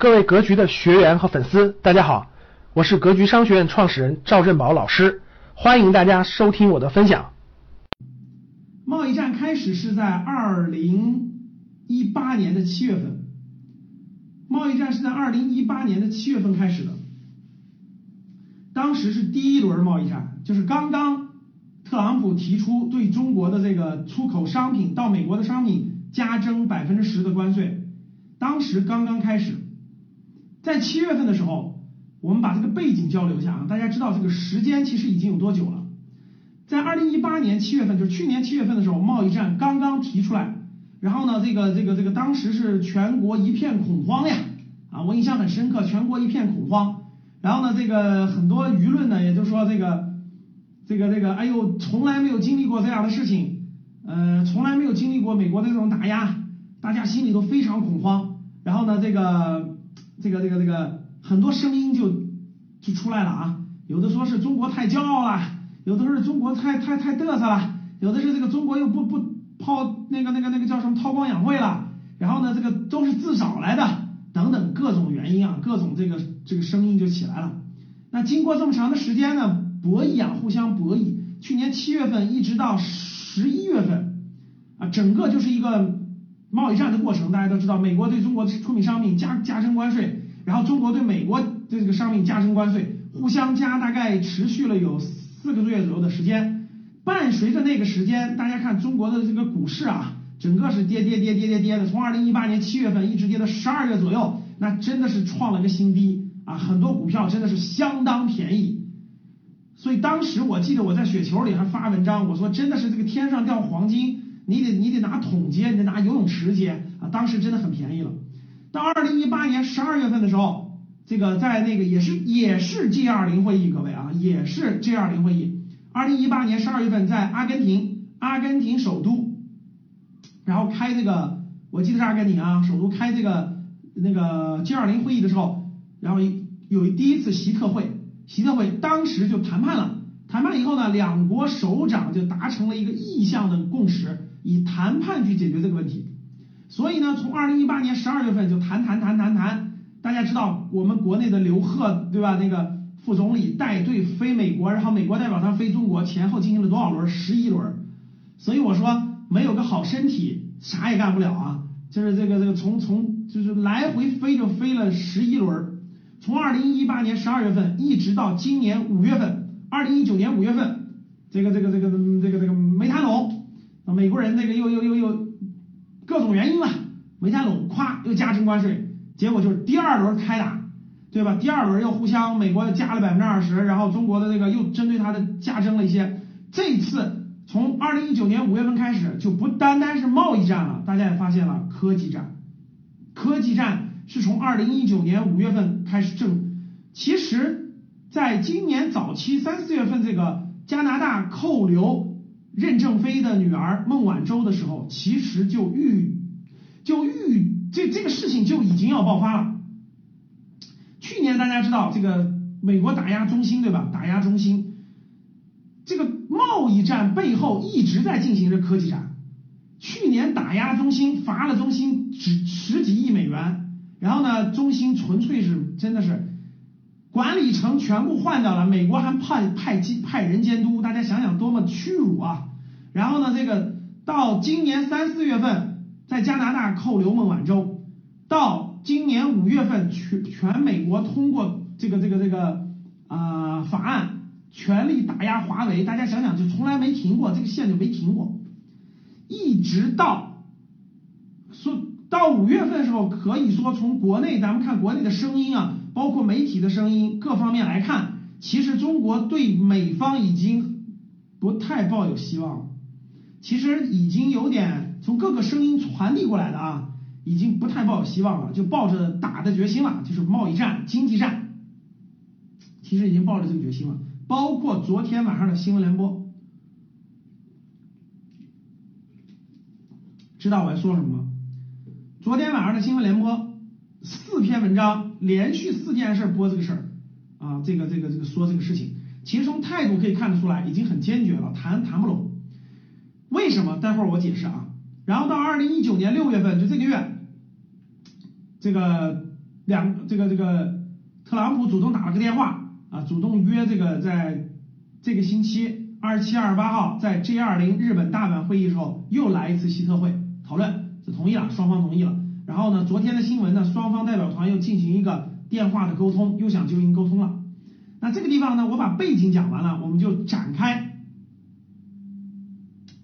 各位格局的学员和粉丝，大家好，我是格局商学院创始人赵振宝老师，欢迎大家收听我的分享。贸易战开始是在二零一八年的七月份，贸易战是在二零一八年的七月份开始的，当时是第一轮贸易战，就是刚刚特朗普提出对中国的这个出口商品到美国的商品加征百分之十的关税，当时刚刚开始。在七月份的时候，我们把这个背景交流一下啊，大家知道这个时间其实已经有多久了？在二零一八年七月份，就是去年七月份的时候，贸易战刚刚提出来，然后呢，这个这个这个当时是全国一片恐慌呀，啊，我印象很深刻，全国一片恐慌，然后呢，这个很多舆论呢，也就说这个这个这个，哎呦，从来没有经历过这样的事情，呃，从来没有经历过美国的这种打压，大家心里都非常恐慌，然后呢，这个。这个这个这个很多声音就就出来了啊，有的说是中国太骄傲了，有的是中国太太太嘚瑟了，有的是这个中国又不不抛那个那个那个叫什么韬光养晦了，然后呢这个都是自找来的等等各种原因啊，各种这个这个声音就起来了。那经过这么长的时间呢，博弈啊，互相博弈，去年七月份一直到十一月份啊，整个就是一个。贸易战的过程，大家都知道，美国对中国的出品商品加加征关税，然后中国对美国这个商品加征关税，互相加，大概持续了有四个多月左右的时间。伴随着那个时间，大家看中国的这个股市啊，整个是跌跌跌跌跌跌的，从二零一八年七月份一直跌到十二月左右，那真的是创了个新低啊！很多股票真的是相当便宜，所以当时我记得我在雪球里还发文章，我说真的是这个天上掉黄金。你得你得拿桶接，你得拿游泳池接啊！当时真的很便宜了。到二零一八年十二月份的时候，这个在那个也是也是 G 二零会议，各位啊，也是 G 二零会议。二零一八年十二月份在阿根廷，阿根廷首都，然后开这个，我记得是阿根廷啊，首都开这个那个 G 二零会议的时候，然后有第一次习特会，习特会当时就谈判了，谈判以后呢，两国首长就达成了一个意向的共识。以谈判去解决这个问题，所以呢，从二零一八年十二月份就谈谈谈谈谈，大家知道我们国内的刘鹤对吧？那个副总理带队飞美国，然后美国代表团飞中国，前后进行了多少轮？十一轮。所以我说没有个好身体，啥也干不了啊。就是这个这个从从就是来回飞就飞了十一轮，从二零一八年十二月份一直到今年五月份，二零一九年五月份，这个这个这个这个这个没谈拢。美国人这个又又又又各种原因嘛，没谈拢，咵又加征关税，结果就是第二轮开打，对吧？第二轮又互相美国又加了百分之二十，然后中国的这个又针对它的加征了一些。这次从二零一九年五月份开始，就不单单是贸易战了，大家也发现了科技战，科技战是从二零一九年五月份开始正，其实在今年早期三四月份这个加拿大扣留。任正非的女儿孟晚舟的时候，其实就预就预这这个事情就已经要爆发了。去年大家知道这个美国打压中兴对吧？打压中兴，这个贸易战背后一直在进行着科技战。去年打压中兴，罚了中兴十十几亿美元，然后呢，中兴纯粹是真的是。管理层全部换掉了，美国还派派派人监督，大家想想多么屈辱啊！然后呢，这个到今年三四月份在加拿大扣留孟晚舟，到今年五月份全全美国通过这个这个这个啊法案，全力打压华为，大家想想就从来没停过，这个线就没停过，一直到说到五月份的时候，可以说从国内咱们看国内的声音啊。包括媒体的声音，各方面来看，其实中国对美方已经不太抱有希望了。其实已经有点从各个声音传递过来的啊，已经不太抱有希望了，就抱着打的决心了，就是贸易战、经济战，其实已经抱着这个决心了。包括昨天晚上的新闻联播，知道我要说什么吗？昨天晚上的新闻联播。四篇文章，连续四件事播这个事儿，啊，这个这个这个说这个事情，其实从态度可以看得出来，已经很坚决了，谈谈不拢。为什么？待会儿我解释啊。然后到二零一九年六月份，就这个月，这个两这个这个特朗普主动打了个电话啊，主动约这个在这个星期二十七、二十八号在 G 二零日本大阪会议时候又来一次希特会讨论，是同意了，双方同意了。然后呢，昨天的新闻呢，双方代表团又进行一个电话的沟通，又想就应沟通了。那这个地方呢，我把背景讲完了，我们就展开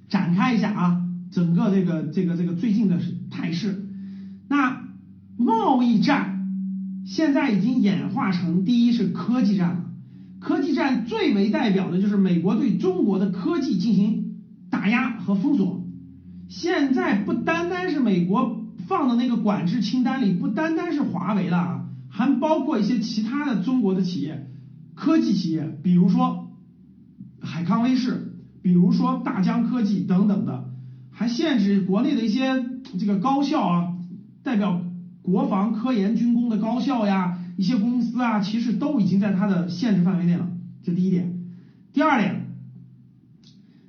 展开一下啊，整个这个这个这个最近的态势。那贸易战现在已经演化成第一是科技战了，科技战最为代表的就是美国对中国的科技进行打压和封锁。现在不单单是美国放的那个管制清单里，不单单是华为了啊，还包括一些其他的中国的企业。科技企业，比如说海康威视，比如说大疆科技等等的，还限制国内的一些这个高校啊，代表国防、科研、军工的高校呀，一些公司啊，其实都已经在它的限制范围内了。这第一点。第二点，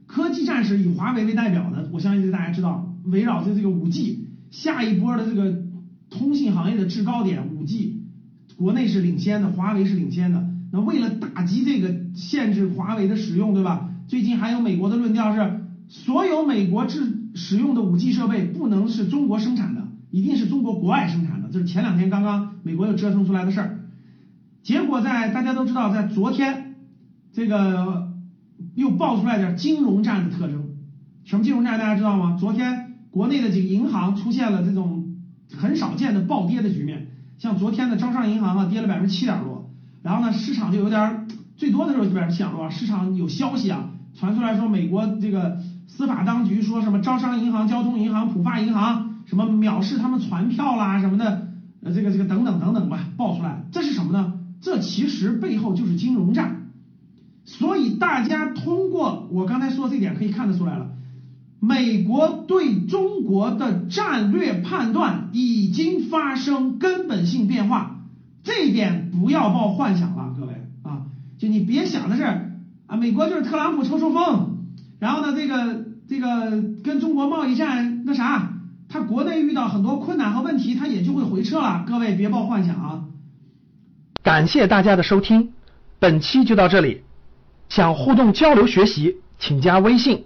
科技战是以华为为代表的，我相信大家知道，围绕着这个五 G，下一波的这个通信行业的制高点，五 G，国内是领先的，华为是领先的。那为了打击这个限制华为的使用，对吧？最近还有美国的论调是，所有美国制使用的五 G 设备不能是中国生产的，一定是中国国外生产的。这是前两天刚刚美国又折腾出来的事儿。结果在大家都知道，在昨天这个又爆出来点金融战的特征。什么金融战？大家知道吗？昨天国内的几个银行出现了这种很少见的暴跌的局面，像昨天的招商银行啊，跌了百分之七点多。然后呢，市场就有点最多的时候就百分之七点多，市场有消息啊传出来说，美国这个司法当局说什么招商银行、交通银行、浦发银行什么藐视他们传票啦什么的，呃，这个这个等等等等吧，爆出来，这是什么呢？这其实背后就是金融战。所以大家通过我刚才说这点可以看得出来了，美国对中国的战略判断已经发生根本性变化。这一点不要抱幻想了，各位啊，就你别想的是啊，美国就是特朗普抽抽风，然后呢，这个这个跟中国贸易战那啥，他国内遇到很多困难和问题，他也就会回撤了。各位别抱幻想啊！感谢大家的收听，本期就到这里。想互动交流学习，请加微信